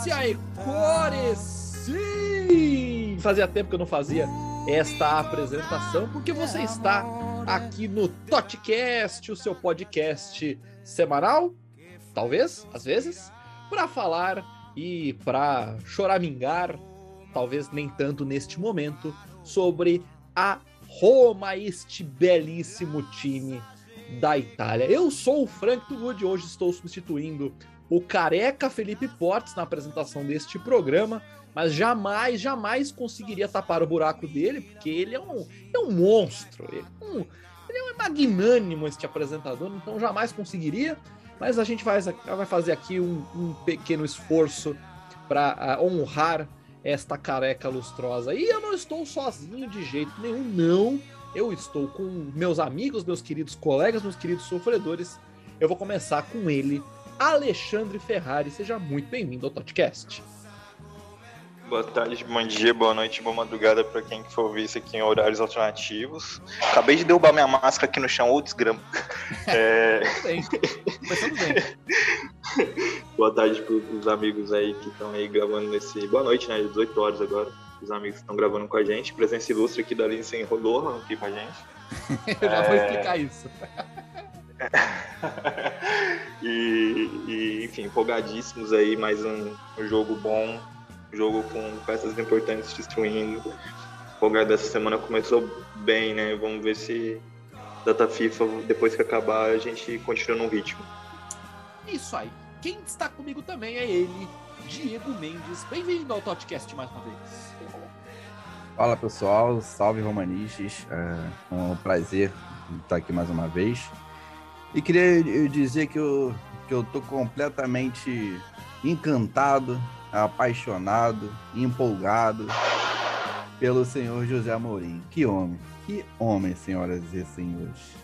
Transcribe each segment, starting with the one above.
astúcia e cores. Sim! Fazia tempo que eu não fazia esta apresentação, porque você está aqui no Totcast, o seu podcast semanal, talvez, às vezes, para falar e para choramingar, talvez nem tanto neste momento, sobre a Roma, este belíssimo time da Itália. Eu sou o Frank Tugud e hoje estou substituindo o careca Felipe Portes na apresentação deste programa, mas jamais, jamais conseguiria tapar o buraco dele, porque ele é um, é um monstro, ele é, um, ele é um magnânimo este apresentador, então jamais conseguiria, mas a gente vai, vai fazer aqui um, um pequeno esforço para uh, honrar esta careca lustrosa. E eu não estou sozinho de jeito nenhum, não eu estou com meus amigos, meus queridos colegas, meus queridos sofredores. Eu vou começar com ele, Alexandre Ferrari. Seja muito bem-vindo ao podcast. Boa tarde, bom dia, boa noite, boa madrugada para quem for ouvir isso aqui em horários alternativos. Acabei de derrubar minha máscara aqui no chão, ou desgrama. É... bem. bem. boa tarde para os amigos aí que estão aí gravando nesse. Boa noite, né? 18 horas agora os amigos que estão gravando com a gente. Presença ilustre aqui da Lindsay Rodorra aqui com a gente. Eu já é... vou explicar isso. e, e, enfim, empolgadíssimos aí, mais um, um, jogo bom, jogo com peças importantes destruindo. Empolgado dessa semana começou bem, né? Vamos ver se data FIFA, depois que acabar, a gente continua no ritmo. Isso aí. Quem está comigo também é ele, Diego Mendes. Bem-vindo ao podcast mais uma vez. Fala pessoal, salve Romanistas, é um prazer estar aqui mais uma vez. E queria dizer que eu, que eu tô completamente encantado, apaixonado, empolgado pelo senhor José Mourinho. Que homem, que homem, senhoras e senhores.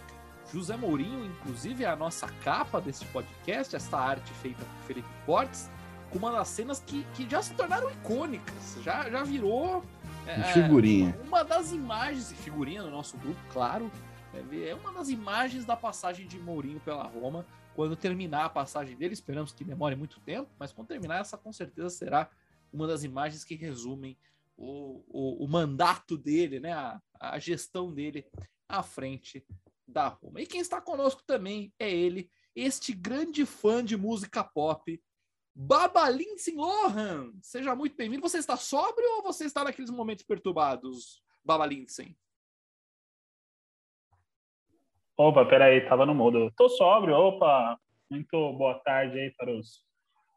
José Mourinho, inclusive, é a nossa capa desse podcast, esta arte feita por Felipe Portes, com uma das cenas que, que já se tornaram icônicas, já, já virou é, figurinha. Uma das imagens, figurinha no nosso grupo, claro. É, uma das imagens da passagem de Mourinho pela Roma. Quando terminar a passagem dele, esperamos que demore muito tempo, mas quando terminar, essa com certeza será uma das imagens que resumem o, o, o mandato dele, né? A, a gestão dele à frente da Roma. E quem está conosco também é ele, este grande fã de música pop, Babalin Lohan, seja muito bem-vindo. Você está sóbrio ou você está naqueles momentos perturbados, Babalinsen? Opa, peraí, tava no mudo. Tô sóbrio, opa. Muito boa tarde aí para os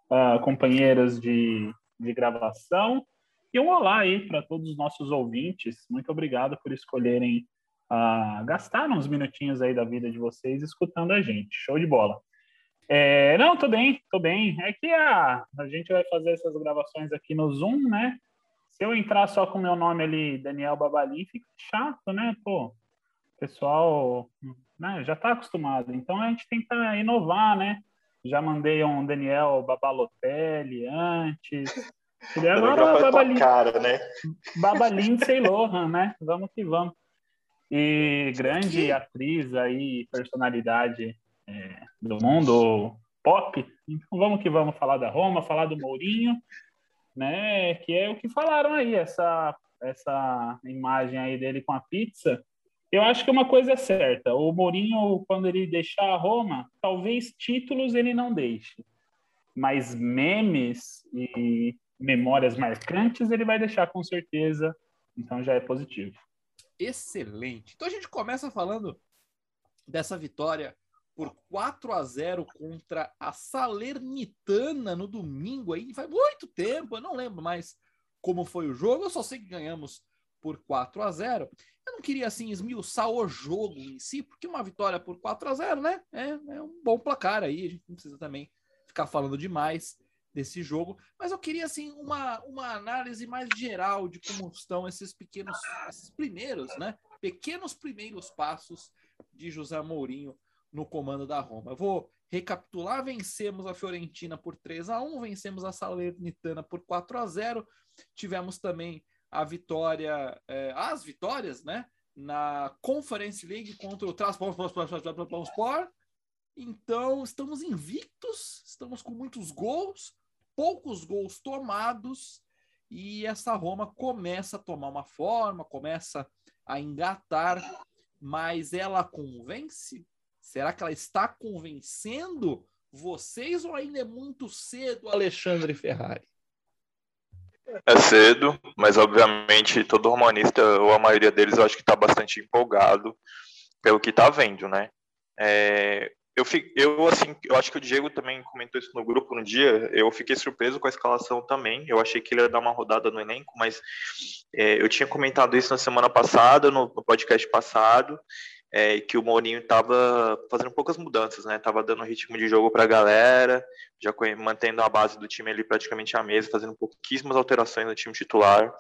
uh, companheiros de, de gravação. E um olá aí para todos os nossos ouvintes. Muito obrigado por escolherem uh, gastar uns minutinhos aí da vida de vocês escutando a gente. Show de bola. É, não, tô bem, tô bem. É que a, a gente vai fazer essas gravações aqui no Zoom, né? Se eu entrar só com o meu nome ali, Daniel Babalim, fica chato, né? Pô, o pessoal né, já tá acostumado. Então a gente tenta inovar, né? Já mandei um Daniel Babalotelli antes. E agora Babalim, cara, né? Babalim Lohan, né? Vamos que vamos. E grande atriz aí, personalidade é, do mundo pop. Então vamos que vamos falar da Roma, falar do Mourinho, né? Que é o que falaram aí, essa, essa imagem aí dele com a pizza. Eu acho que uma coisa é certa, o Mourinho, quando ele deixar a Roma, talvez títulos ele não deixe, mas memes e memórias marcantes ele vai deixar com certeza, então já é positivo. Excelente. Então a gente começa falando dessa vitória por 4 a 0 contra a Salernitana no domingo aí, faz muito tempo, eu não lembro mais como foi o jogo, eu só sei que ganhamos por 4 a 0. Eu não queria assim esmiuçar o jogo em si, porque uma vitória por 4 a 0, né? É, é um bom placar aí, a gente não precisa também ficar falando demais desse jogo, mas eu queria assim uma, uma análise mais geral de como estão esses pequenos, esses primeiros, né? Pequenos primeiros passos de José Mourinho no comando da Roma. Eu vou recapitular: vencemos a Fiorentina por 3 a 1 vencemos a Salernitana por 4 a 0 tivemos também a vitória, é, as vitórias, né? Na Conference League contra o Transport Então, estamos invictos, estamos com muitos gols, poucos gols tomados, e essa Roma começa a tomar uma forma, começa a engatar, mas ela convence? Será que ela está convencendo vocês ou ainda é muito cedo, Alexandre Ferrari? É cedo, mas obviamente todo romanista, ou a maioria deles, eu acho que está bastante empolgado pelo que está vendo, né? É, eu, eu, assim, eu acho que o Diego também comentou isso no grupo no dia. Eu fiquei surpreso com a escalação também. Eu achei que ele ia dar uma rodada no elenco, mas é, eu tinha comentado isso na semana passada, no, no podcast passado, é, que o Mourinho estava fazendo poucas mudanças, né? Tava dando ritmo de jogo para a galera, já mantendo a base do time ali praticamente à mesa, fazendo pouquíssimas alterações no time titular.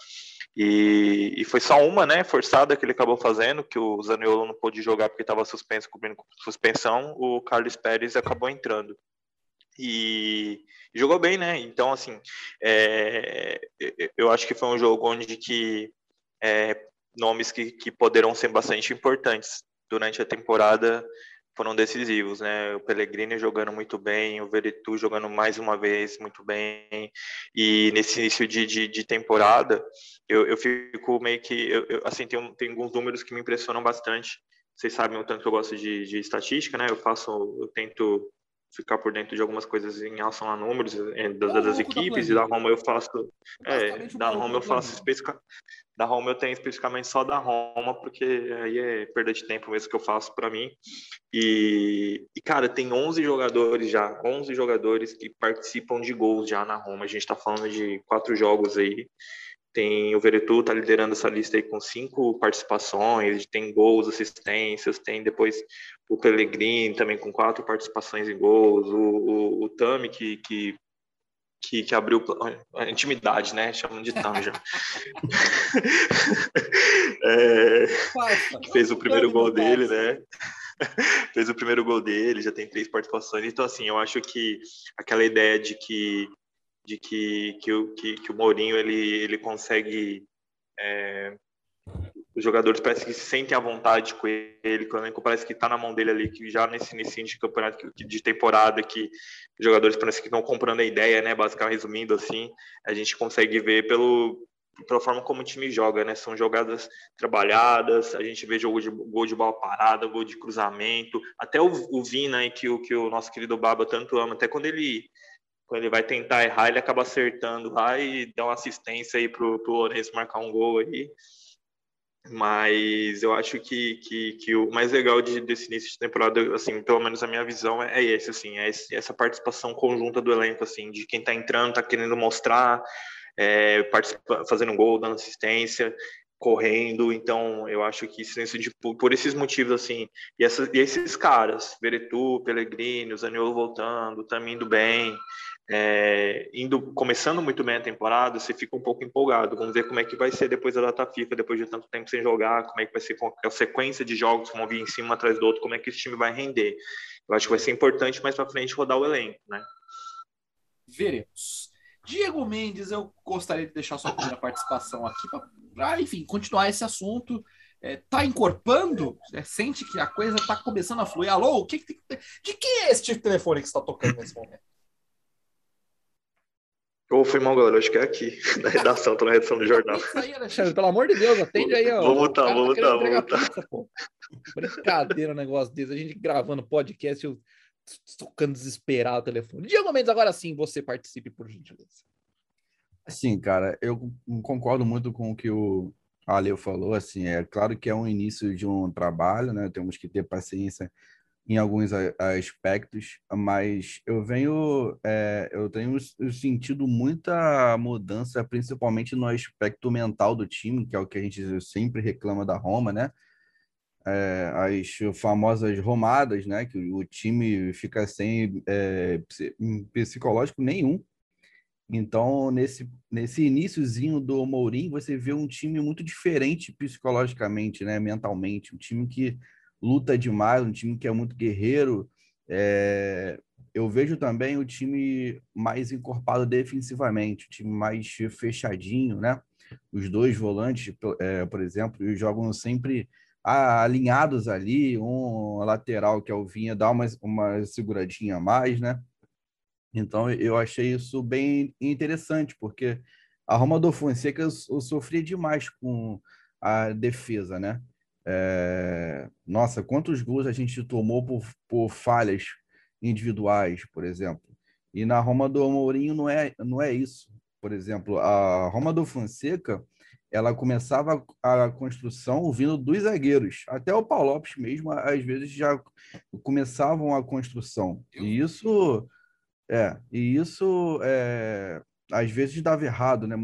E, e, foi só uma, né, forçada que ele acabou fazendo, que o Zaniolo não pôde jogar porque estava suspenso, cobrindo suspensão, o Carlos Pérez acabou entrando. E jogou bem, né? Então, assim, é, eu acho que foi um jogo onde que é, nomes que, que poderão ser bastante importantes durante a temporada foram decisivos, né? O Pellegrini jogando muito bem, o Veretu jogando mais uma vez muito bem, e nesse início de, de, de temporada, eu, eu fico meio que, eu, eu, assim, tem, tem alguns números que me impressionam bastante. Vocês sabem o tanto que eu gosto de, de estatística, né? Eu faço, eu tento ficar por dentro de algumas coisas em relação a números é, das, das equipes da e da Roma eu faço é, da Roma eu faço especific, da Roma eu tenho especificamente só da Roma porque aí é perda de tempo mesmo que eu faço para mim. E, e, cara tem 11 jogadores já 11 jogadores que participam de gols já na Roma. A gente está falando de quatro jogos aí tem o Veretu tá liderando essa lista aí com cinco participações, tem gols, assistências, tem depois o Pellegrini também com quatro participações em gols, o, o, o Tami que, que, que, que, abriu a intimidade, né? Chamam de Tami já. é, que fez o primeiro gol dele, né? fez o primeiro gol dele, já tem três participações. Então, assim, eu acho que aquela ideia de que de que, que, o, que, que o Mourinho ele, ele consegue. É, os jogadores parece que se sentem à vontade com ele, que o elenco parece que está na mão dele ali, que já nesse início de campeonato de temporada, que os jogadores parece que estão comprando a ideia, né? Basicamente, resumindo assim, a gente consegue ver pelo, pela forma como o time joga, né? São jogadas trabalhadas, a gente vê jogo de gol de bola parada, gol de cruzamento, até o, o Vina que o, que o nosso querido Baba tanto ama, até quando ele quando ele vai tentar errar, ele acaba acertando lá e dá uma assistência aí pro, pro Lourenço marcar um gol aí. Mas eu acho que, que, que o mais legal de, desse início de temporada, assim, pelo menos a minha visão é, é esse, assim, é esse, essa participação conjunta do elenco, assim, de quem tá entrando, tá querendo mostrar, é, fazendo gol, dando assistência, correndo, então eu acho que isso, tipo, por esses motivos assim, e, essa, e esses caras, Veretu, Pellegrini, o Zaniolo voltando, também indo bem, é, indo começando muito bem a temporada, você fica um pouco empolgado. Vamos ver como é que vai ser depois da data FIFA, depois de tanto tempo sem jogar, como é que vai ser a sequência de jogos que vão vir em cima atrás do outro, como é que esse time vai render. Eu acho que vai ser importante mais para frente rodar o elenco, né? Veremos. Diego Mendes, eu gostaria de deixar sua primeira participação aqui para, enfim, continuar esse assunto. É, tá encorpando? É, sente que a coisa tá começando a fluir? Alô? O que, que, de que é este telefone que está tocando nesse momento? Ou foi mal, galera. Acho que é aqui, na redação, tô na redação do jornal. Isso aí, Alexandre, pelo amor de Deus, atende aí, ó. Vou voltar, vou voltar, tá vou voltar. Pizza, Brincadeira um negócio desse. A gente gravando podcast, eu tocando desesperado o telefone. Diego Mendes, agora sim, você participe, por gentileza. Assim, cara, eu concordo muito com o que o Ale falou. Assim, é claro que é um início de um trabalho, né? Temos que ter paciência em alguns aspectos, mas eu venho, é, eu tenho sentido muita mudança, principalmente no aspecto mental do time, que é o que a gente sempre reclama da Roma, né? É, as famosas romadas, né? Que o time fica sem é, psicológico nenhum. Então, nesse, nesse iníciozinho do Mourinho, você vê um time muito diferente psicologicamente, né? Mentalmente, um time que luta demais, um time que é muito guerreiro. É, eu vejo também o time mais encorpado defensivamente, o time mais fechadinho, né? Os dois volantes, é, por exemplo, jogam sempre alinhados ali, um lateral que é o Vinha dá uma, uma seguradinha a mais, né? Então eu achei isso bem interessante, porque a Roma do Fonseca sofria demais com a defesa, né? É... Nossa, quantos gols a gente tomou por, por falhas individuais, por exemplo. E na Roma do Mourinho não é, não é isso. Por exemplo, a Roma do Fonseca, ela começava a construção vindo dos zagueiros. Até o Paulo Lopes mesmo, às vezes, já começavam a construção. E isso, é, e isso é, às vezes dava errado, né?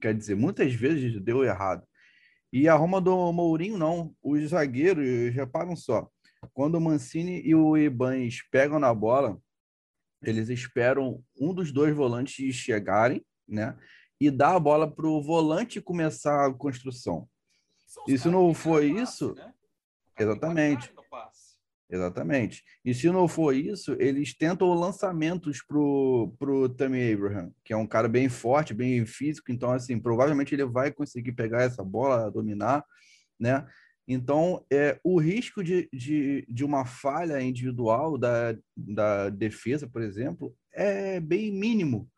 Quer dizer, muitas vezes deu errado. E a Roma do Mourinho, não. Os zagueiros, reparam só, quando o Mancini e o Ibanez pegam na bola, eles esperam um dos dois volantes chegarem, né? E dar a bola para o volante começar a construção. E se não for isso, né? exatamente. Exatamente. E se não for isso, eles tentam lançamentos pro, pro Tammy Abraham, que é um cara bem forte, bem físico, então, assim, provavelmente ele vai conseguir pegar essa bola, dominar, né? Então, é, o risco de, de, de uma falha individual da, da defesa, por exemplo, é bem mínimo.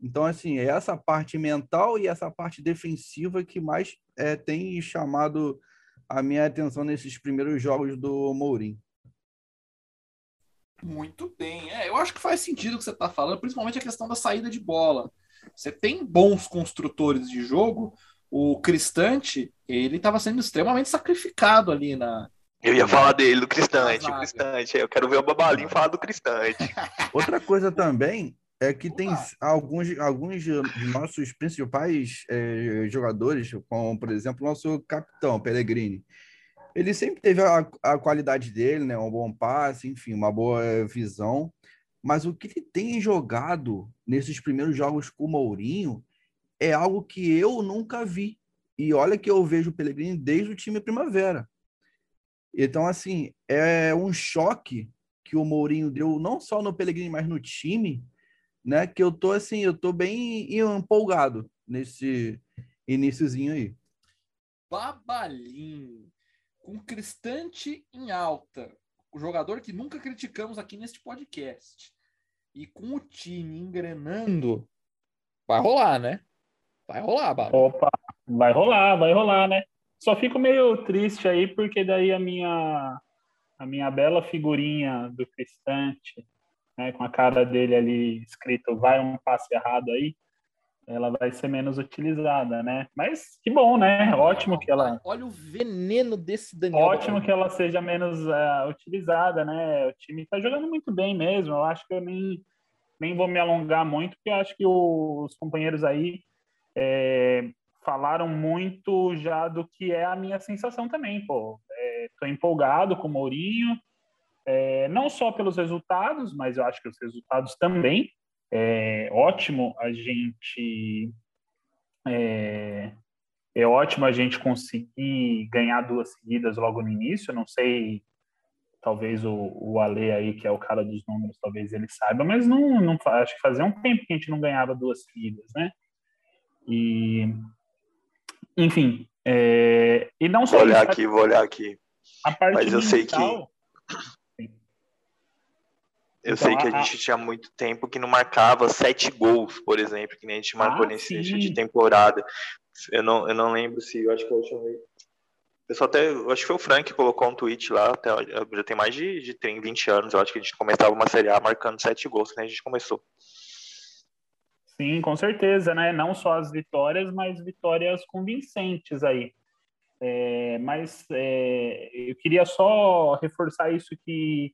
Então, assim, é essa parte mental e essa parte defensiva que mais é, tem chamado a minha atenção nesses primeiros jogos do Mourinho. Muito bem. É, eu acho que faz sentido o que você está falando, principalmente a questão da saída de bola. Você tem bons construtores de jogo, o Cristante, ele estava sendo extremamente sacrificado ali na. Eu ia falar dele, do Cristante, o Cristante. Eu quero ver o Babalinho falar do Cristante. Outra coisa também é que tem alguns, alguns de nossos principais é, jogadores, como por exemplo o nosso capitão, Pellegrini. Ele sempre teve a, a qualidade dele, né? Um bom passe, enfim, uma boa visão. Mas o que ele tem jogado nesses primeiros jogos com o Mourinho é algo que eu nunca vi. E olha que eu vejo o Pellegrini desde o time Primavera. Então, assim, é um choque que o Mourinho deu, não só no Pellegrini, mas no time, né? Que eu tô, assim, eu tô bem empolgado nesse iníciozinho aí. Babalim, com Cristante em alta, o jogador que nunca criticamos aqui neste podcast, e com o time engrenando, vai rolar, né? Vai rolar, Baba. Opa, vai rolar, vai rolar, né? Só fico meio triste aí, porque daí a minha, a minha bela figurinha do Cristante, né, com a cara dele ali escrito vai um passe errado aí, ela vai ser menos utilizada, né? Mas que bom, né? Ótimo que ela. Olha o veneno desse Daniel. Ótimo que ela seja menos uh, utilizada, né? O time tá jogando muito bem mesmo. Eu acho que eu nem, nem vou me alongar muito, porque eu acho que os companheiros aí é, falaram muito já do que é a minha sensação também, pô. Estou é, empolgado com o Mourinho, é, não só pelos resultados, mas eu acho que os resultados também. É ótimo a gente é, é ótimo a gente conseguir ganhar duas seguidas logo no início. não sei, talvez o, o Ale aí, que é o cara dos números, talvez ele saiba, mas não, não acho que fazia um tempo que a gente não ganhava duas seguidas, né? E, enfim, é, e não só vou olhar aqui, vou olhar aqui. Mas eu sei que eu então, sei que a, a, gente tinha muito tempo que não marcava sete gols, por exemplo, que nem a gente marcou ah, nesse início de temporada. Eu não, eu não lembro se, eu acho que eu última vez. Eu até, eu acho que foi o Frank que colocou um tweet lá, até, já tem mais de, de 30, 20 anos, eu acho que a gente começava uma Série A marcando sete gols, que nem a gente começou. Sim, com certeza, né? Não só as vitórias, mas vitórias convincentes aí. É, mas é, eu queria só reforçar isso que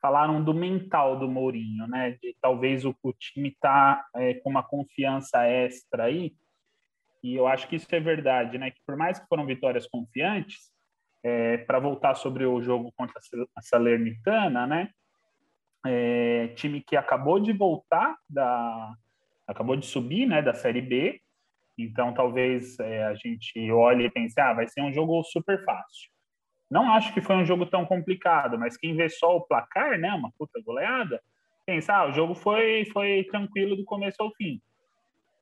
falaram do mental do Mourinho, né? De talvez o, o time tá é, com uma confiança extra aí. E eu acho que isso é verdade, né? Que por mais que foram vitórias confiantes, é, para voltar sobre o jogo contra a Salernitana, né? É, time que acabou de voltar da acabou de subir, né, da Série B. Então, talvez é, a gente olhe e pense, ah, vai ser um jogo super fácil. Não acho que foi um jogo tão complicado, mas quem vê só o placar, né, uma puta goleada, pensa, ah, o jogo foi, foi tranquilo do começo ao fim.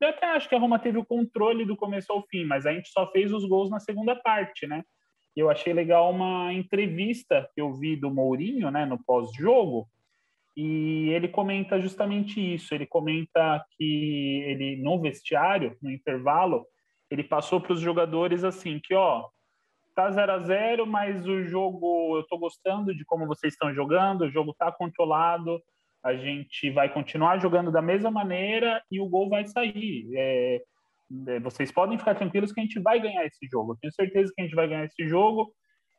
Eu até acho que a Roma teve o controle do começo ao fim, mas a gente só fez os gols na segunda parte, né? eu achei legal uma entrevista que eu vi do Mourinho, né, no pós-jogo, e ele comenta justamente isso. Ele comenta que ele no vestiário, no intervalo, ele passou para os jogadores assim que ó tá 0 a 0 mas o jogo eu estou gostando de como vocês estão jogando, o jogo está controlado, a gente vai continuar jogando da mesma maneira e o gol vai sair. É, é, vocês podem ficar tranquilos que a gente vai ganhar esse jogo. Eu tenho certeza que a gente vai ganhar esse jogo.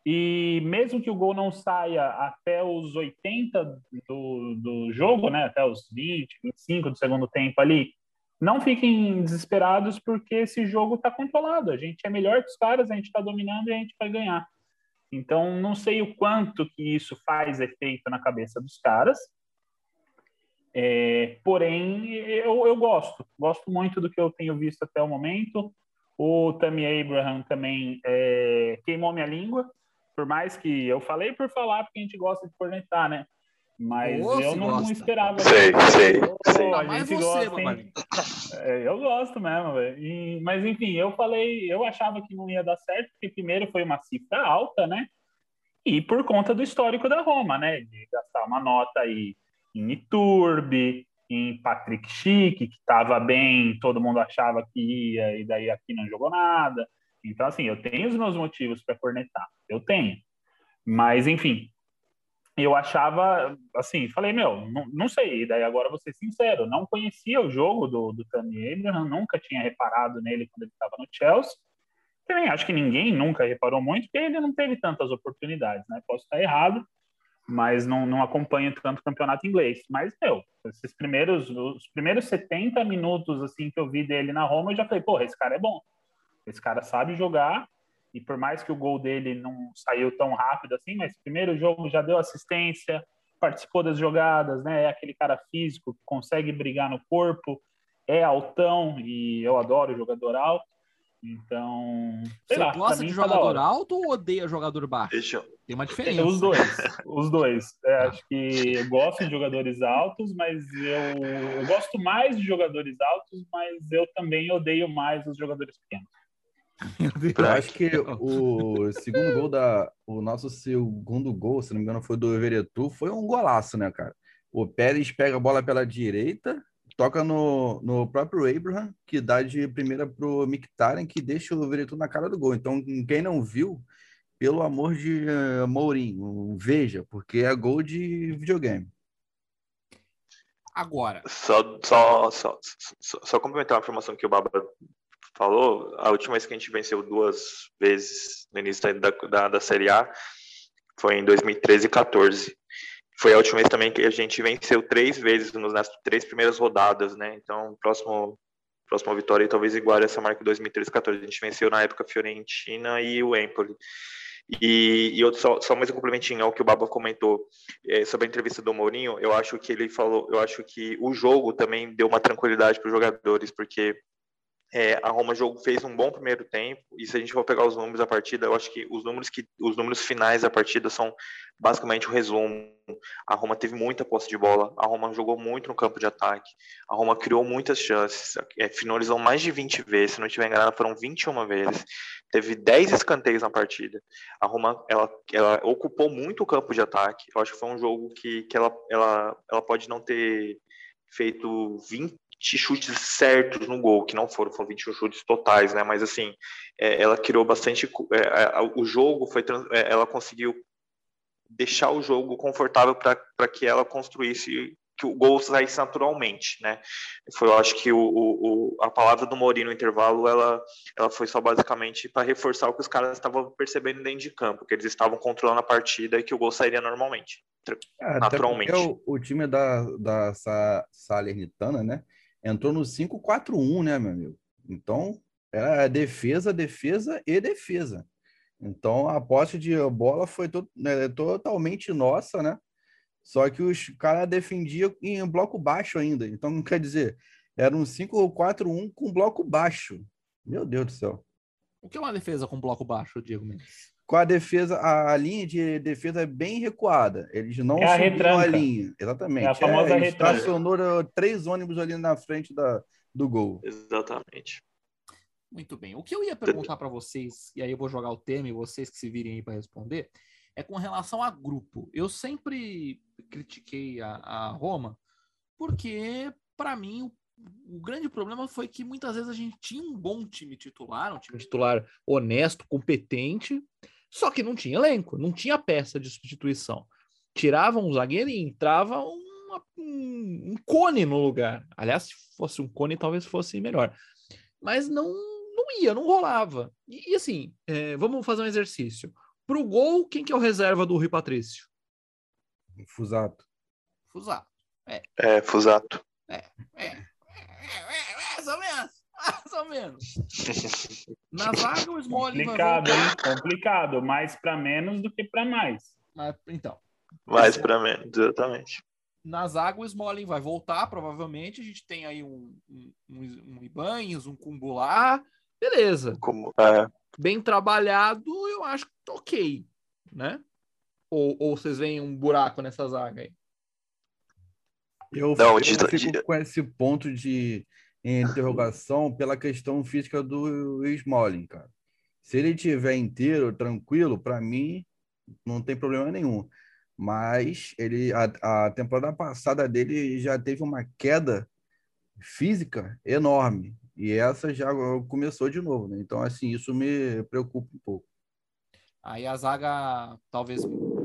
E mesmo que o gol não saia até os 80 do, do jogo, né, até os 20, 25 do segundo tempo ali, não fiquem desesperados porque esse jogo está controlado. A gente é melhor que os caras, a gente está dominando e a gente vai ganhar. Então, não sei o quanto que isso faz efeito na cabeça dos caras, é, porém, eu, eu gosto, gosto muito do que eu tenho visto até o momento. O Tammy Abraham também é, queimou minha língua, por mais que eu falei por falar, porque a gente gosta de cornetar, né? Mas eu não, não, esperava. Sei, sei. sei. A gente você, gosta, é, eu gosto mesmo, velho. Mas enfim, eu falei, eu achava que não ia dar certo, porque primeiro foi uma cifra alta, né? E por conta do histórico da Roma, né? De gastar uma nota aí em Iturbe, em Patrick Schick, que estava bem, todo mundo achava que ia, e daí aqui não jogou nada. Então, assim, eu tenho os meus motivos para cornetar, eu tenho. Mas, enfim, eu achava, assim, falei, meu, não, não sei, e daí agora vou ser sincero, não conhecia o jogo do, do Tammy Abraham, nunca tinha reparado nele quando ele estava no Chelsea. Também acho que ninguém nunca reparou muito, porque ele não teve tantas oportunidades, né? Posso estar errado, mas não, não acompanho tanto o campeonato inglês. Mas, meu, esses primeiros, os primeiros 70 minutos, assim, que eu vi dele na Roma, eu já falei, porra, esse cara é bom. Esse cara sabe jogar, e por mais que o gol dele não saiu tão rápido assim, mas primeiro jogo já deu assistência, participou das jogadas, né? É aquele cara físico que consegue brigar no corpo, é altão, e eu adoro jogador alto. Então. Você lá, gosta de tá jogador alto ou odeia jogador baixo? Deixa eu... Tem uma diferença. Os dois. Os dois. É, acho que eu gosto de jogadores altos, mas eu, eu gosto mais de jogadores altos, mas eu também odeio mais os jogadores pequenos. Eu acho que o segundo gol da. O nosso segundo gol, se não me engano, foi do Veretu, foi um golaço, né, cara? O Pérez pega a bola pela direita, toca no, no próprio Abraham, que dá de primeira pro Mictaren, que deixa o Veretu na cara do gol. Então, quem não viu, pelo amor de uh, Mourinho, veja, porque é gol de videogame. Agora. Só, só, só, só, só complementar uma informação que o Baba falou. A última vez que a gente venceu duas vezes no início da, da, da Série A foi em 2013 e 14. Foi a última vez também que a gente venceu três vezes nas três primeiras rodadas, né? Então, próximo próxima vitória talvez igual essa marca de 2013 14 A gente venceu na época a Fiorentina e o Empoli. E, e outro, só, só mais um complementinho ao que o Baba comentou é, sobre a entrevista do Mourinho, eu acho que ele falou, eu acho que o jogo também deu uma tranquilidade para os jogadores, porque é, a Roma jogo fez um bom primeiro tempo e se a gente for pegar os números da partida, eu acho que os números que os números finais da partida são basicamente o resumo. A Roma teve muita posse de bola, a Roma jogou muito no campo de ataque, a Roma criou muitas chances, é, finalizou mais de 20 vezes, se não estiver enganado, foram 21 vezes. Teve 10 escanteios na partida. A Roma ela, ela ocupou muito o campo de ataque. Eu acho que foi um jogo que, que ela, ela, ela pode não ter feito 20 chutes certos no gol, que não foram, foram 21 chutes totais, né? Mas assim, é, ela criou bastante. É, o jogo foi. É, ela conseguiu deixar o jogo confortável para que ela construísse que o gol saísse naturalmente, né? Foi, eu acho que o, o, a palavra do Mourinho no intervalo, ela, ela foi só basicamente para reforçar o que os caras estavam percebendo dentro de campo, que eles estavam controlando a partida e que o gol sairia normalmente, é, naturalmente. O, o, time da, da Salernitana, né? Entrou no 5-4-1, né, meu amigo? Então, é defesa, defesa e defesa. Então, a posse de bola foi to né, totalmente nossa, né? Só que os caras defendiam em bloco baixo ainda. Então, quer dizer, era um 5-4-1 com bloco baixo. Meu Deus do céu. O que é uma defesa com bloco baixo, Diego Mendes? Com a defesa, a, a linha de defesa é bem recuada. Eles não é subiram a, a linha. Exatamente. É a famosa é, estacionou três ônibus ali na frente da, do gol. Exatamente. Muito bem. O que eu ia perguntar para vocês, e aí eu vou jogar o tema e vocês que se virem aí para responder, é com relação a grupo. Eu sempre critiquei a, a Roma porque, para mim, o, o, grande problema foi que muitas vezes a gente tinha um bom time titular, um time titular honesto, competente, só que não tinha elenco, não tinha peça de substituição. Tirava um zagueiro e entrava uma, um, um cone no lugar. Aliás, se fosse um cone, talvez fosse melhor. Mas não não ia, não rolava. E, e assim, é, vamos fazer um exercício. Pro gol, quem que é o reserva do Rui Patrício? Fusato. Fusato. É, é Fusato. É, é, é, é, mais ou menos. Mais ou menos. Na zaga, o Smalling Complicado, hein? Complicado. Mais para menos do que para mais. Mas, então. Mais para menos, exatamente. Na zaga, o Smalling vai voltar, provavelmente. A gente tem aí um, um, um, um Ibanez, um Cumbulá beleza. Como, é. Bem trabalhado, eu acho que tá ok, né? Ou, ou vocês veem um buraco nessa zaga aí? Eu, Não, eu fico de... com esse ponto de interrogação pela questão física do Smalling, cara. Se ele tiver inteiro, tranquilo, para mim não tem problema nenhum. Mas ele a, a temporada passada dele já teve uma queda física enorme. E essa já começou de novo, né? Então, assim, isso me preocupa um pouco. Aí a zaga talvez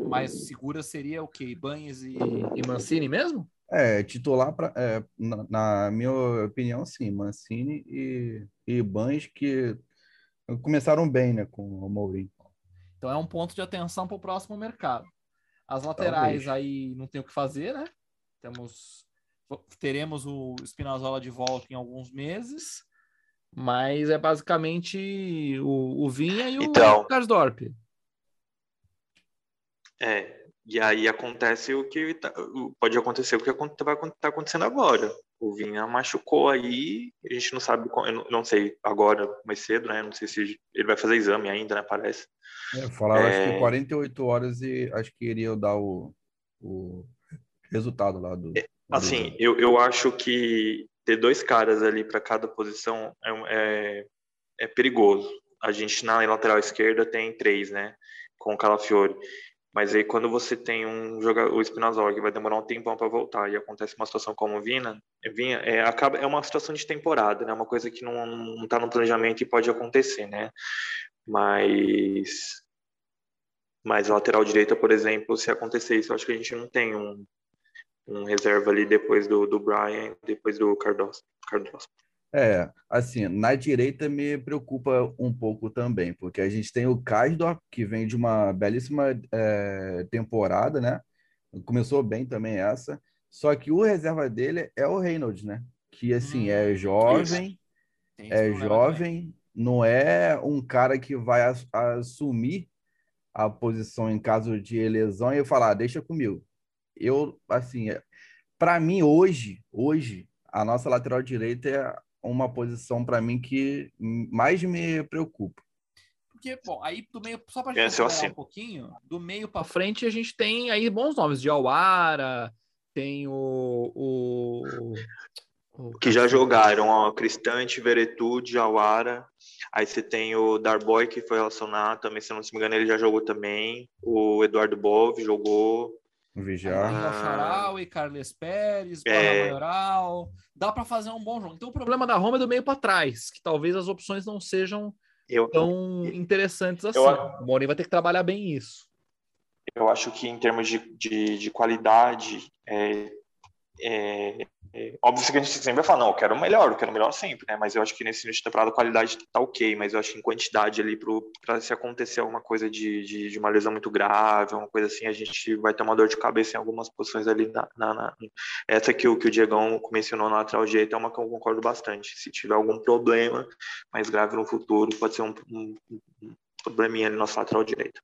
mais segura seria o quê? Banhes e, e Mancini mesmo? É, titular, pra, é, na, na, minha opinião, sim. Mancini e, e Banhes que começaram bem, né, com o Mourinho. Então é um ponto de atenção para o próximo mercado. As laterais Talvez. aí não tem o que fazer, né? Temos teremos o Spinazzola de volta em alguns meses, mas é basicamente o, o Vinha e então, o Karsdorp. É, e aí acontece o que tá, pode acontecer o que vai estar tá acontecendo agora. O Vinha machucou aí, a gente não sabe, eu não sei agora, mais cedo, né? Não sei se ele vai fazer exame ainda, né? Parece. É, falaram é... acho que 48 horas e acho que iria dar o, o resultado lá do. É, Assim, eu, eu acho que ter dois caras ali para cada posição é, é, é, perigoso. A gente na lateral esquerda tem três, né? Com o Calafiore. Mas aí quando você tem um jogador, o Spinazzola, que vai demorar um tempão para voltar e acontece uma situação como Vina, Vinha, é, acaba, é uma situação de temporada, né? Uma coisa que não, não tá no planejamento e pode acontecer, né? Mas mas lateral direita, por exemplo, se acontecer isso, eu acho que a gente não tem um, um reserva ali depois do, do Brian, depois do Cardoso. Cardoso. É, assim, na direita me preocupa um pouco também, porque a gente tem o Kasdor, que vem de uma belíssima é, temporada, né? Começou bem também essa, só que o reserva dele é o Reynolds, né? Que, assim, é hum, é jovem, é jovem, não é um cara que vai assumir a posição em caso de lesão e falar, ah, deixa comigo eu, assim, é, para mim hoje, hoje, a nossa lateral direita é uma posição para mim que mais me preocupa. Porque, bom, aí do meio, só para gente assim. um pouquinho, do meio para frente a gente tem aí bons nomes, de Alara, tem o, o, o... que já jogaram, ó, Cristante, Veretude, Alara. Aí você tem o Darboy, que foi relacionado também, se não me engano, ele já jogou também. O Eduardo Bove jogou. Vijar. e Carles Pérez, é... Maioral. Dá para fazer um bom jogo. Então o problema da Roma é do meio para trás, que talvez as opções não sejam eu, tão interessantes assim. Eu, o Mourinho vai ter que trabalhar bem isso. Eu acho que em termos de, de, de qualidade, é, é, é, óbvio que a gente sempre vai falar, não, eu quero melhor, eu quero melhor sempre, né? Mas eu acho que nesse início de temporada a qualidade tá ok, mas eu acho que em quantidade ali para se acontecer alguma coisa de, de, de, uma lesão muito grave, uma coisa assim, a gente vai ter uma dor de cabeça em algumas posições ali. Na, na, na... Essa que o, que o Diegão mencionou na lateral direita é uma que eu concordo bastante. Se tiver algum problema mais grave no futuro, pode ser um, um, um probleminha ali na nossa lateral direita.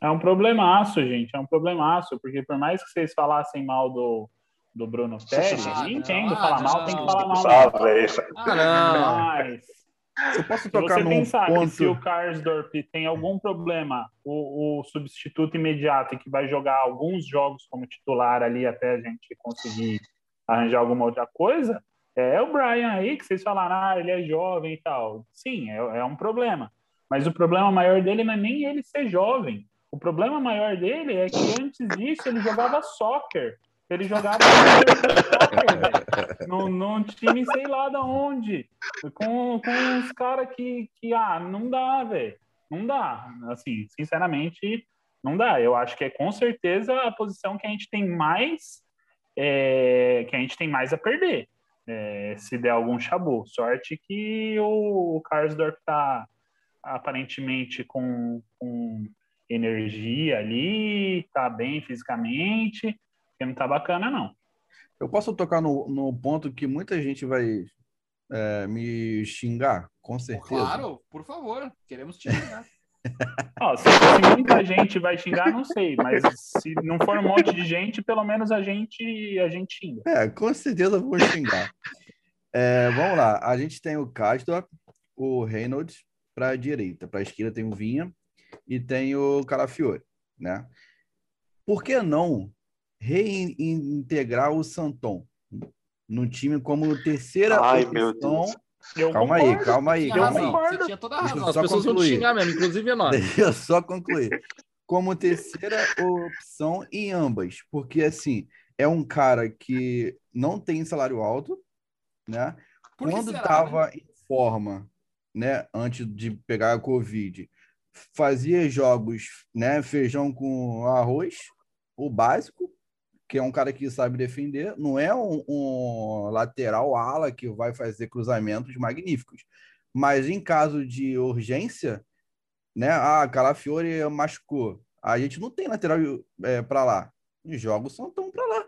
É um problemaço, gente, é um problemaço, porque por mais que vocês falassem mal do do Bruno Pérez, ah, entendo ah, falar mal, tem que falar mal. Ah, Mas eu posso tocar se você pensar ponto... que se o Karsdorp tem algum problema, o, o, substituto imediato que vai jogar alguns jogos como titular ali até a gente conseguir arranjar alguma outra coisa, É o Brian aí, que vocês falaram, ah, ele é jovem e tal. Sim, é, é um problema. Mas o problema maior dele não é nem ele ser jovem. O problema maior dele é que antes disso ele jogava soccer. Ele jogava num, num time sei lá de onde. Com, com uns caras que, que, ah, não dá, velho. Não dá. Assim, sinceramente, não dá. Eu acho que é com certeza a posição que a gente tem mais é, que a gente tem mais a perder. É, se der algum chabu. Sorte que o, o Karsdorp está aparentemente com, com energia ali, está bem fisicamente, que não está bacana, não. Eu posso tocar no, no ponto que muita gente vai é, me xingar, com certeza. Claro, por favor, queremos te xingar. Ó, se, se, muita gente vai xingar, não sei, mas se não for um monte de gente, pelo menos a gente a gente xinga. É, com certeza vou xingar. É, vamos lá, a gente tem o Castro, o Reynolds para a direita, para a esquerda tem o Vinha e tem o Calafiore, né? Por que não reintegrar o Santon no time como terceira Ai, eu calma concordo. aí, calma aí, calma aí. Você tinha toda a razão. As pessoas concluir. vão te xingar mesmo, inclusive nós. Deixa eu só concluir. Como terceira opção em ambas, porque assim, é um cara que não tem salário alto, né? Quando estava né? em forma, né, antes de pegar a Covid, fazia jogos, né, feijão com arroz, o básico, que é um cara que sabe defender, não é um, um, lateral ala que vai fazer cruzamentos magníficos. Mas em caso de urgência, né? Ah, Calafiore machucou. A gente não tem lateral é, para lá. Joga o Santão para lá.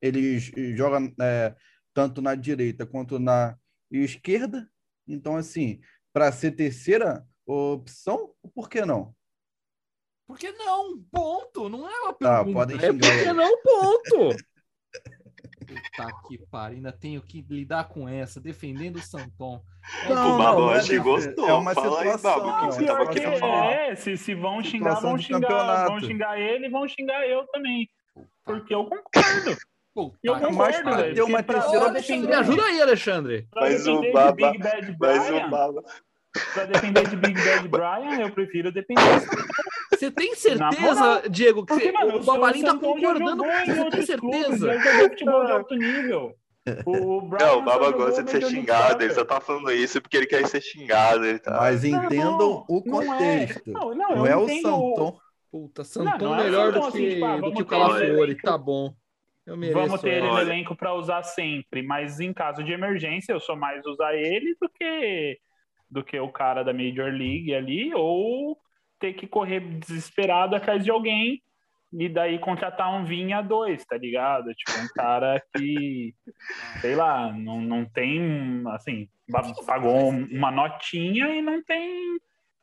Ele joga é, tanto na direita quanto na esquerda. Então, assim, para ser terceira opção, por que não? Por que não? Ponto. Não é uma tá, pergunta. Ah, podem é por que não, ponto. Puta que pariu, ainda tenho que lidar com essa, defendendo o Santon. É não, o Babo não, é gostou. É uma Fala situação. Aí, Babo, que tava que é, se, se vão xingar, vão xingar, vão xingar ele, vão xingar eu também. Porque eu concordo. Puta, eu concordo, velho. Uma terceira Me ajuda aí, Alexandre. Mas o Baba, mas o Baba, Pra depender de Big Bad Brian, eu prefiro depender. Você tem certeza, Diego, que Porque, mano, o Babalim tá concordando com você? Você tem certeza? Ele futebol de alto nível. O Brian não, o Baba gosta de ser xingado, ele só tá falando isso porque ele quer ser xingado. Ele tá... Mas entendam não, o contexto. Não, não, não é o Santon. Puta, Santon é melhor do que, tipo, ah, do que o Calafori, tá bom. Vamos ter ele no elenco para usar sempre, mas em caso de emergência eu sou mais usar ele do que do que o cara da Major League ali, ou ter que correr desesperado atrás de alguém e daí contratar um Vinha dois, tá ligado? Tipo, um cara que, sei lá, não, não tem, assim, pagou uma notinha e não tem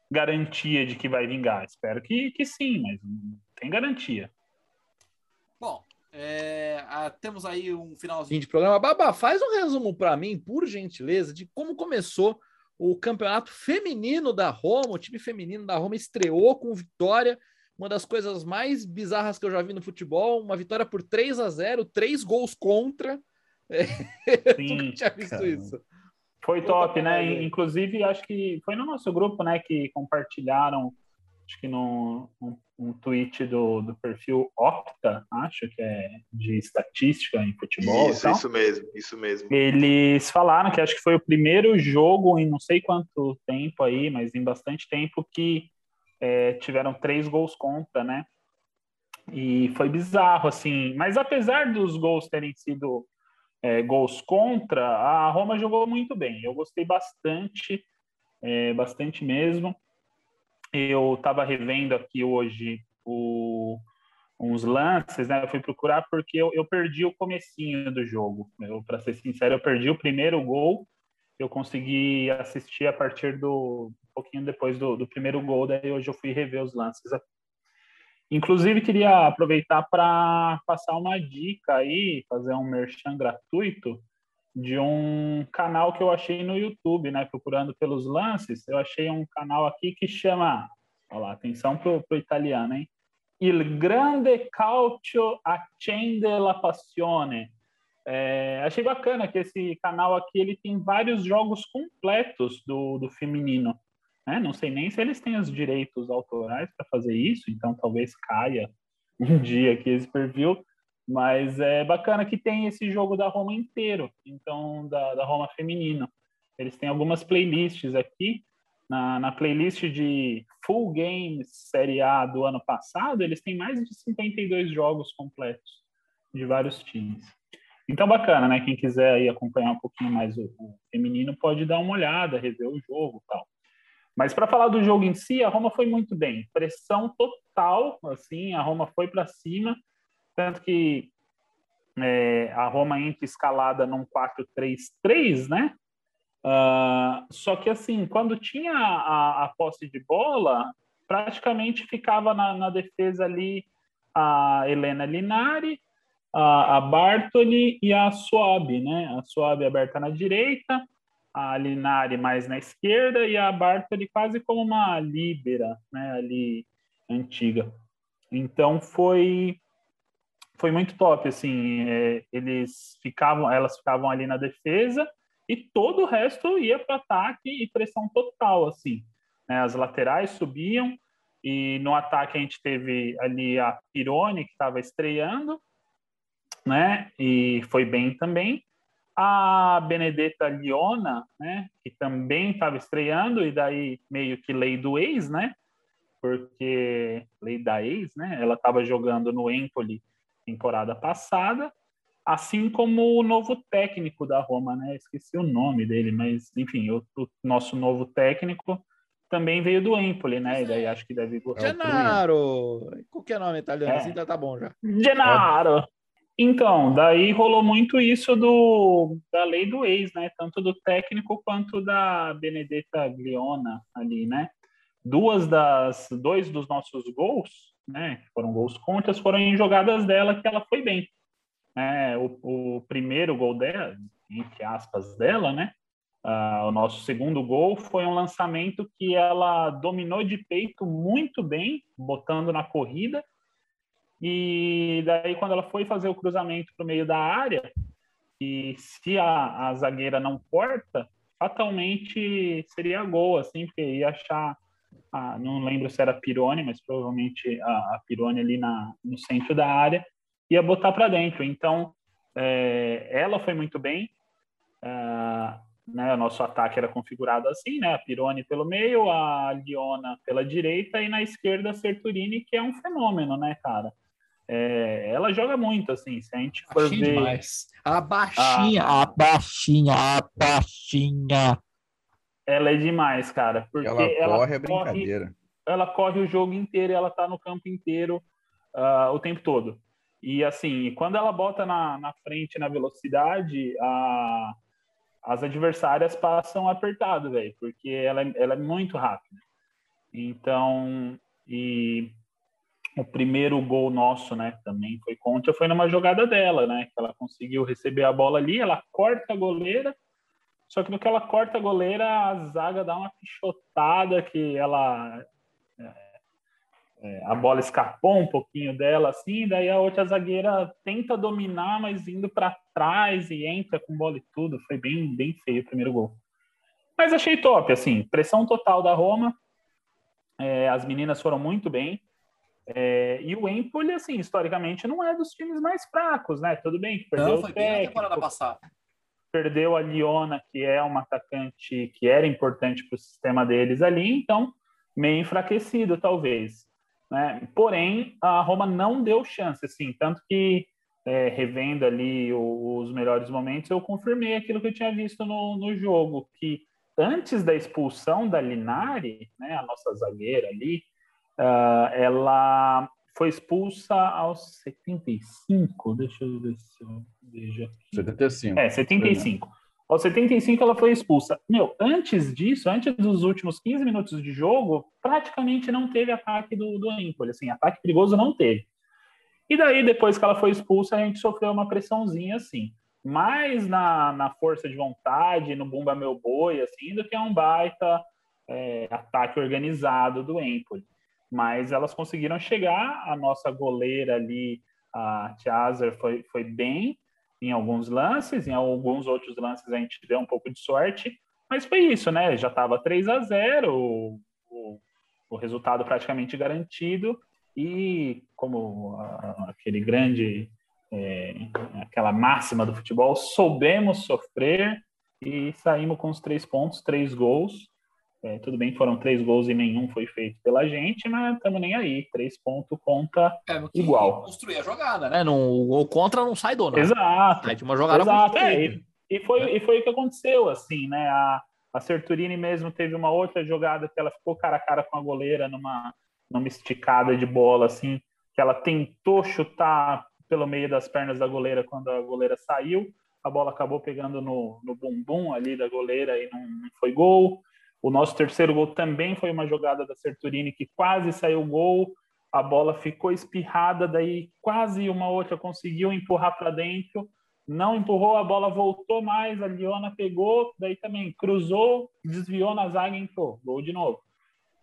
garantia de que vai vingar. Espero que, que sim, mas não tem garantia. Bom, é, a, temos aí um finalzinho de programa. Baba, faz um resumo para mim, por gentileza, de como começou o campeonato feminino da Roma, o time feminino da Roma estreou com vitória, uma das coisas mais bizarras que eu já vi no futebol, uma vitória por 3 a 0, três gols contra. Sim, tinha visto caramba. isso. Foi top, né? Inclusive, acho que foi no nosso grupo, né, que compartilharam acho que no um, um tweet do, do perfil Opta, acho que é de estatística em futebol. Isso, isso mesmo, isso mesmo. Eles falaram que acho que foi o primeiro jogo em não sei quanto tempo aí, mas em bastante tempo que é, tiveram três gols contra, né? E foi bizarro, assim. Mas apesar dos gols terem sido é, gols contra, a Roma jogou muito bem. Eu gostei bastante, é, bastante mesmo eu estava revendo aqui hoje o, uns lances, né? Eu fui procurar porque eu, eu perdi o comecinho do jogo. Para ser sincero, eu perdi o primeiro gol. Eu consegui assistir a partir do um pouquinho depois do, do primeiro gol. Daí hoje eu fui rever os lances. Inclusive queria aproveitar para passar uma dica aí, fazer um merchan gratuito de um canal que eu achei no YouTube, né? Procurando pelos lances, eu achei um canal aqui que chama, olha lá, atenção pro, pro italiano, hein? Il grande calcio accende la passione. É, achei bacana que esse canal aqui ele tem vários jogos completos do, do feminino. Né? Não sei nem se eles têm os direitos autorais para fazer isso, então talvez caia um dia aqui esse perfil. Mas é bacana que tem esse jogo da Roma inteiro, então da, da Roma feminino. Eles têm algumas playlists aqui. Na, na playlist de Full Games Série A do ano passado, eles têm mais de 52 jogos completos de vários times. Então, bacana, né? Quem quiser aí acompanhar um pouquinho mais o, o feminino pode dar uma olhada, rever o jogo tal. Mas para falar do jogo em si, a Roma foi muito bem. Pressão total, assim, a Roma foi para cima, tanto que é, a Roma entra escalada num 4-3-3, né? Uh, só que assim, quando tinha a, a, posse de bola, praticamente ficava na, na defesa ali a Helena Linari, a, a Bartoli e a Suabe, né? A Suabe aberta na direita, a Linari mais na esquerda e a Bartoli quase como uma líbera, né? Ali antiga. Então foi foi muito top, assim, é, eles ficavam, elas ficavam ali na defesa e todo o resto ia para ataque e pressão total, assim. Né? As laterais subiam e no ataque a gente teve ali a Pirone, que estava estreando, né? E foi bem também. A Benedetta Liona, né? Que também estava estreando e daí meio que lei do ex, né? Porque lei da ex, né? Ela estava jogando no Empoli temporada passada assim como o novo técnico da Roma, né? Esqueci o nome dele, mas enfim, o, o nosso novo técnico também veio do Empoli, né? E daí acho que deve gostar. Gennaro! Qualquer nome italiano é. assim tá, tá bom já. Gennaro! Então, daí rolou muito isso do, da lei do ex, né? Tanto do técnico quanto da Benedetta Gliona ali, né? Duas das, dois dos nossos gols, né? Foram gols contas, foram em jogadas dela que ela foi bem né, o, o, primeiro gol dela, entre aspas, dela, né? Uh, o nosso segundo gol foi um lançamento que ela dominou de peito muito bem, botando na corrida. E daí, quando ela foi fazer o cruzamento para o meio da área, e se a, a zagueira não corta, fatalmente seria gol, assim, porque ia achar, a, não lembro se era Pirone, mas provavelmente a, a Pirone ali na, no centro da área, ia botar para dentro. Então, é, ela foi muito bem. Uh, né, o nosso ataque era configurado assim, né? A Pirone pelo meio, a Liona pela direita e na esquerda a Serturini, que é um fenômeno, né, cara? É, ela joga muito, assim, se a gente for baixinha ver... Demais. A baixinha, a... a baixinha, a baixinha. Ela é demais, cara, porque ela, ela corre a brincadeira. Corre, ela corre o jogo inteiro, ela tá no campo inteiro uh, o tempo todo. E assim, quando ela bota na, na frente na velocidade, a, as adversárias passam apertado, velho, porque ela, é, ela é muito rápida. Então, e o primeiro gol nosso, né, também foi contra, foi numa jogada dela, né, que ela conseguiu receber a bola ali, ela corta a goleira, só que no que ela corta a goleira, a zaga dá uma pichotada que ela é, a bola escapou um pouquinho dela assim, daí a outra zagueira tenta dominar, mas indo para trás e entra com bola e tudo. Foi bem, bem feio o primeiro gol. Mas achei top, assim, pressão total da Roma. É, as meninas foram muito bem. É, e o Empoli, assim, historicamente não é dos times mais fracos, né? Tudo bem que perdeu não, foi o técnico, bem na temporada passada. Perdeu a Liona, que é uma atacante que era importante para o sistema deles ali, então meio enfraquecido, talvez. Né? Porém, a Roma não deu chance, assim, tanto que é, revendo ali o, os melhores momentos, eu confirmei aquilo que eu tinha visto no, no jogo, que antes da expulsão da Linari, né, a nossa zagueira ali, uh, ela foi expulsa aos 75, deixa eu ver se eu vejo 75. É, 75. Aos 75 ela foi expulsa. Meu, antes disso, antes dos últimos 15 minutos de jogo, praticamente não teve ataque do, do Empoli. Assim, ataque perigoso não teve. E daí, depois que ela foi expulsa, a gente sofreu uma pressãozinha assim. Mais na, na força de vontade, no Bumba Meu Boi, assim, do que um baita é, ataque organizado do Empoli. Mas elas conseguiram chegar, a nossa goleira ali, a Chazer, foi, foi bem, em alguns lances, em alguns outros lances a gente deu um pouco de sorte, mas foi isso, né? Já estava 3 a 0 o, o, o, resultado praticamente garantido, e como a, aquele grande, é, aquela máxima do futebol, soubemos sofrer e saímos com os três pontos, três gols. É, tudo bem, foram três gols e nenhum foi feito pela gente, mas estamos nem aí. Três pontos conta é, igual. Construir a jogada, né? Não, o contra não sai do nada. Exato. Sai de uma jogada Exato. É, e, e, foi, e foi o que aconteceu, assim, né? A, a Serturini mesmo teve uma outra jogada que ela ficou cara a cara com a goleira numa, numa esticada de bola, assim, que ela tentou chutar pelo meio das pernas da goleira quando a goleira saiu. A bola acabou pegando no, no bumbum ali da goleira e não, não foi gol. O nosso terceiro gol também foi uma jogada da Serturini que quase saiu gol, a bola ficou espirrada, daí quase uma outra conseguiu empurrar para dentro, não empurrou, a bola voltou mais, a Liona pegou, daí também cruzou, desviou na zaga e entrou, gol de novo.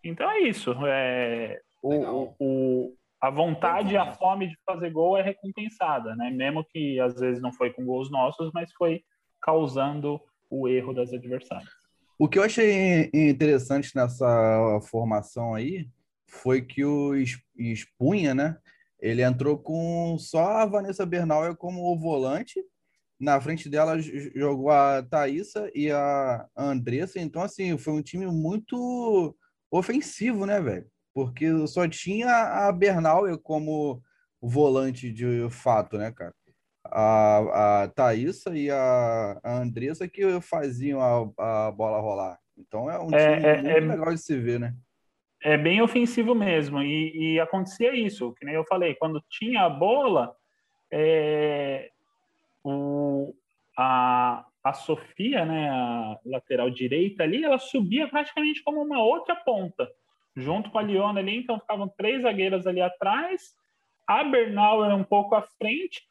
Então é isso. É, o, o, a vontade e a fome de fazer gol é recompensada, né? Mesmo que às vezes não foi com gols nossos, mas foi causando o erro das adversárias. O que eu achei interessante nessa formação aí foi que o Espunha, né? Ele entrou com só a Vanessa Bernal como volante. Na frente dela jogou a Thaísa e a Andressa. Então, assim, foi um time muito ofensivo, né, velho? Porque só tinha a Bernal como volante de fato, né, cara? A, a Thaísa e a, a Andressa que faziam a, a bola rolar. Então é um é, time é, muito é, legal de se ver, né? É bem ofensivo mesmo. E, e, acontecia isso, que nem eu falei, quando tinha a bola, é, o, a, a Sofia, né, a lateral direita ali, ela subia praticamente como uma outra ponta, junto com a Liona ali, então ficavam três zagueiras ali atrás, a Bernal era um pouco à frente,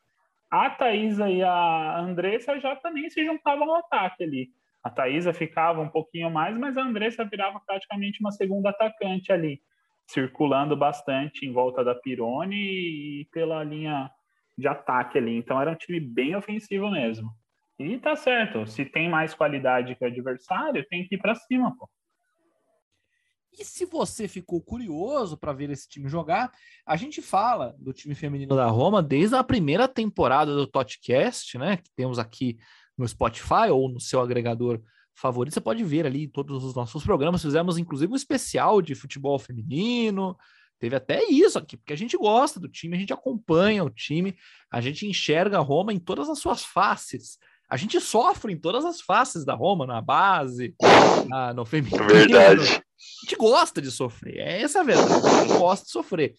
a Thaisa e a Andressa já também se juntavam ao ataque ali. A Thaisa ficava um pouquinho mais, mas a Andressa virava praticamente uma segunda atacante ali, circulando bastante em volta da Pirone e pela linha de ataque ali. Então era um time bem ofensivo mesmo. E tá certo, se tem mais qualidade que o adversário, tem que ir para cima, pô. E se você ficou curioso para ver esse time jogar, a gente fala do time feminino da Roma desde a primeira temporada do Totcast, né? Que temos aqui no Spotify ou no seu agregador favorito. Você pode ver ali todos os nossos programas. Fizemos inclusive um especial de futebol feminino. Teve até isso aqui, porque a gente gosta do time, a gente acompanha o time, a gente enxerga a Roma em todas as suas faces. A gente sofre em todas as faces da Roma, na base, na, no feminino. Verdade. A gente gosta de sofrer, é essa a verdade, a gente gosta de sofrer.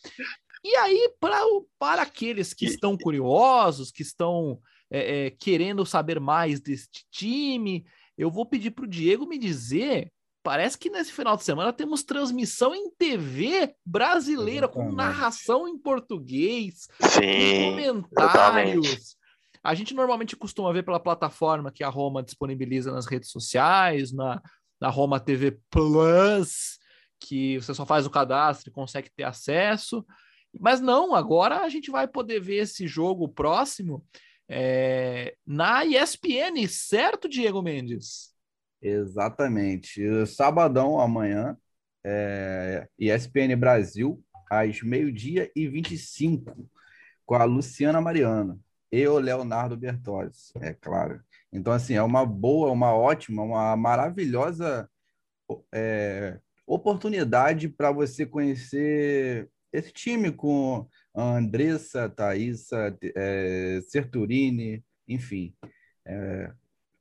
E aí, pra, para aqueles que estão curiosos, que estão é, é, querendo saber mais deste time, eu vou pedir para o Diego me dizer. Parece que nesse final de semana temos transmissão em TV brasileira, com narração em português, Sim, comentários. Exatamente. A gente normalmente costuma ver pela plataforma que a Roma disponibiliza nas redes sociais, na, na Roma TV Plus, que você só faz o cadastro e consegue ter acesso. Mas não, agora a gente vai poder ver esse jogo próximo é, na ESPN, certo, Diego Mendes? Exatamente. Sabadão, amanhã, é, ESPN Brasil, às meio-dia e 25, com a Luciana Mariana e o Leonardo Bertozzi, é claro. Então, assim, é uma boa, uma ótima, uma maravilhosa é, oportunidade para você conhecer esse time com a Andressa, Thaisa, é, Serturini, enfim. É,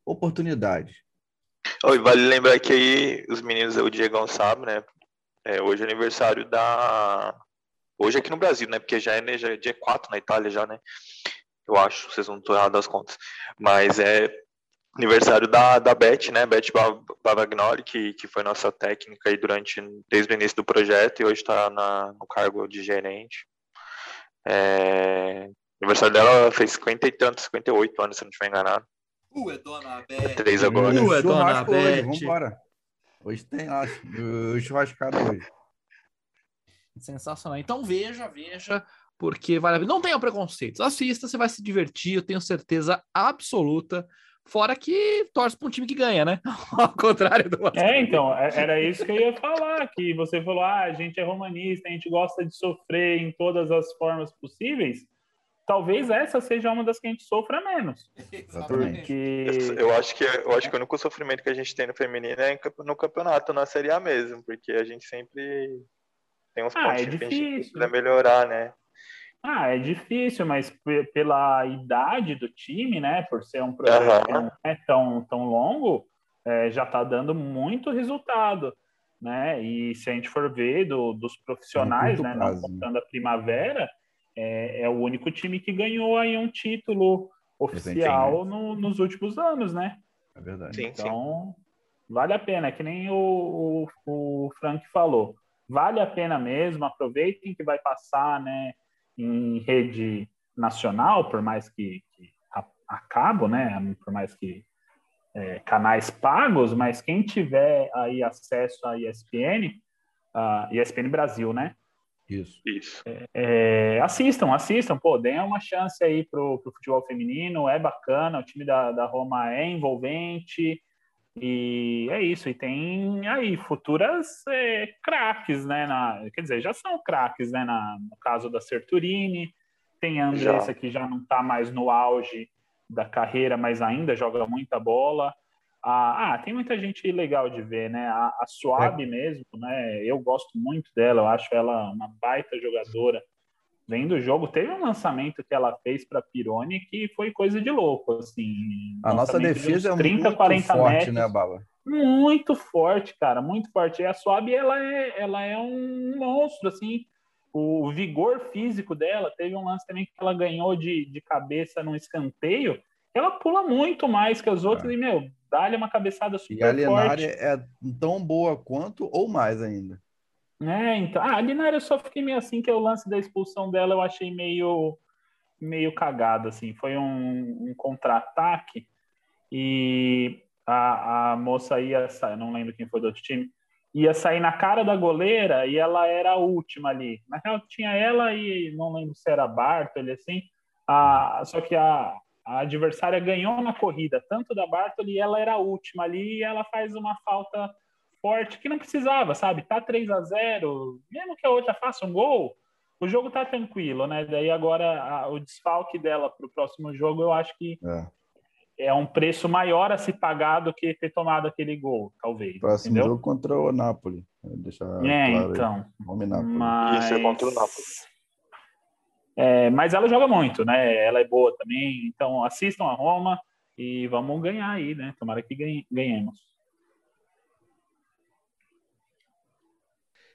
oportunidade. Oh, vale lembrar que aí os meninos, o Diegão sabe, né? É, hoje é aniversário da. Hoje aqui no Brasil, né? Porque já é, né, já é dia 4 na Itália, já, né? Eu acho, vocês não estão errados das contas. Mas é aniversário da, da Beth, né? Beth Bavagnoli, que, que foi nossa técnica aí durante, desde o início do projeto e hoje está no cargo de gerente. É, aniversário dela fez 50 e tantos, 58 anos, se não estiver enganado. Uh, é dona Beth. É três agora. Uh, é dona Beth. Hoje, vambora. Hoje tem, acho, o churrascado hoje. Sensacional. Então veja, veja porque vale a pena. Não tenha preconceitos, assista, você vai se divertir, eu tenho certeza absoluta. Fora que torce para um time que ganha, né? Ao contrário do. É, então, é, era isso que eu ia falar. Que você falou, ah, a gente é romanista, a gente gosta de sofrer em todas as formas possíveis. Talvez essa seja uma das que a gente sofra menos. Porque... Eu acho que eu acho que o único sofrimento que a gente tem no feminino é no campeonato, na Série A mesmo, porque a gente sempre tem uns ah, pontos é que difícil. para melhorar, né? Ah, é difícil, mas pela idade do time, né, por ser um projeto né, tão, tão longo, é, já está dando muito resultado, né? E se a gente for ver do- dos profissionais, curto né, não prazo, né? contando a primavera, é, é o único time que ganhou aí um título oficial no- nos últimos anos, né? É verdade. Sim, sim. Então, vale a pena, é que nem o, o, o Frank falou. Vale a pena mesmo, aproveitem que vai passar né, em rede nacional, por mais que, que a, a cabo, né? Por mais que é, canais pagos, mas quem tiver aí acesso à ESPN, a ESPN Brasil, né? Isso. Isso. É, assistam, assistam, pô, deem uma chance aí pro, pro futebol feminino, é bacana, o time da, da Roma é envolvente, e é isso, e tem aí futuras é, craques, né, na, quer dizer, já são craques, né, na, no caso da Serturini, tem a Andressa Já. que já não tá mais no auge da carreira, mas ainda joga muita bola, ah, ah, tem muita gente legal de ver, né? A, a Suave mesmo, né? Eu gosto muito dela, eu acho ela uma baita jogadora. Vendo o jogo, teve um lançamento que ela fez para Pironi que foi coisa de louco, assim. A nossa Lançamento de defesa é uns muito forte, né, Bala? muito forte, cara, muito forte. E a Suave, ela é, ela é um monstro, assim. O vigor físico dela, teve um lance também que ela ganhou de, de cabeça num escanteio. Ela pula muito mais que as outras e, meu, dá-lhe uma cabeçada super E a forte. é tão boa quanto ou mais ainda. É, então. Ah, a Linari eu só fiquei meio assim, que o lance da expulsão dela eu achei meio, meio cagado, assim. Foi um, um contra-ataque e a, a moça ia sair, não lembro quem foi do outro time, ia sair na cara da goleira e ela era a última ali. Na real, tinha ela e não lembro se era Bartoli, assim. A, só que a, a adversária ganhou na corrida, tanto da Bartoli, e ela era a última ali e ela faz uma falta forte que não precisava, sabe? Tá 3 a 0 mesmo que a outra faça um gol, o jogo tá tranquilo, né? Daí agora a- o desfalque dela pro próximo jogo, eu acho que É. é um preço maior a se pagar do que ter tomado aquele gol, talvez. Próximo entendeu? jogo contra o Napoli. Vou deixar É, claro então. Nome Napoli. Mas... Isso, é contra o Napoli. É, mas ela joga muito, né? Ela é boa também. Então assistam a Roma e vamos ganhar aí, né? Tomara que ganhe- ganhemos.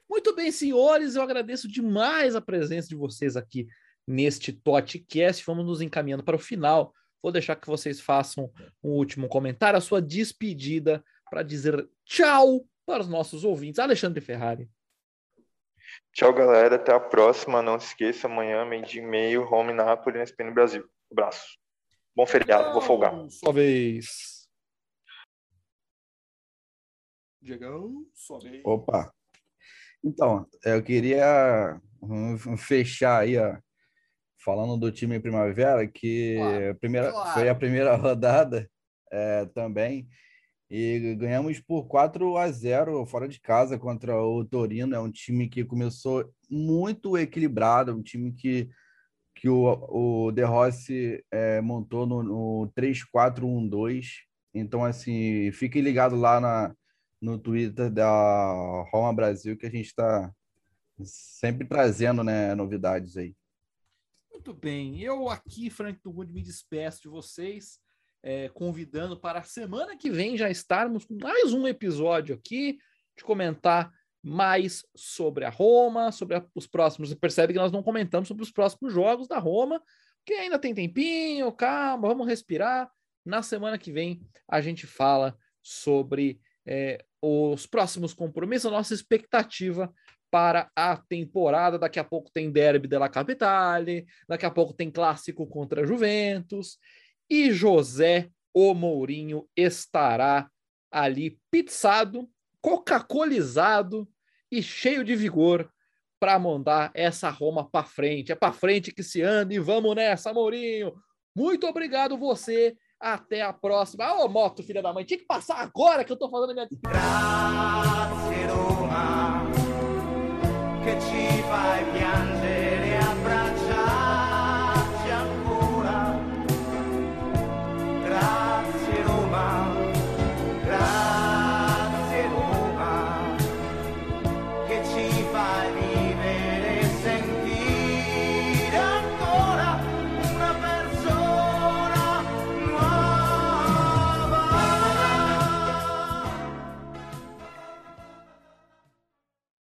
Muito bem, senhores, eu agradeço demais a presença de vocês aqui neste Totcast. Vamos nos encaminhando para o final. Vou deixar que vocês façam um último comentário, a sua despedida, para dizer tchau para os nossos ouvintes. Alexandre Ferrari. Tchau, galera. Até a próxima. Não se esqueça, amanhã, meio de meio, Home Napoli na SPN Brasil. Abraço. Bom feriado, vou folgar. Sua vez. Diegão, sua vez. Opa! Então, eu queria fechar aí, ó, falando do time Primavera, que Claro, a primeira, claro. foi a primeira rodada é, também, e ganhamos por 4 a 0 fora de casa contra o Torino. É um time que começou muito equilibrado, um time que, que o, o De Rossi é, montou no, no 3-4-1-2. Então, assim, fiquem ligados lá na, no Twitter da Roma Brasil, que a gente está sempre trazendo né, novidades aí. Muito bem, eu aqui, Frank Tugud, me despeço de vocês, é, convidando para a semana que vem já estarmos com mais um episódio aqui, de comentar mais sobre a Roma, sobre a- os próximos. Você percebe que nós não comentamos sobre os próximos jogos da Roma, porque ainda tem tempinho, calma, vamos respirar. Na semana que vem a gente fala sobre é, os próximos compromissos, a nossa expectativa para a temporada. Daqui a pouco tem Derby della Capitale, daqui a pouco tem clássico contra Juventus e José o Mourinho estará ali pizzado, coca-colizado e cheio de vigor para mandar essa Roma para frente. É para frente que se anda e vamos nessa, Mourinho. Muito obrigado você. Até a próxima. Ô, moto, filha da mãe, tinha que passar agora que eu tô falando a minha. Grazie, Roma, ci fai piangere.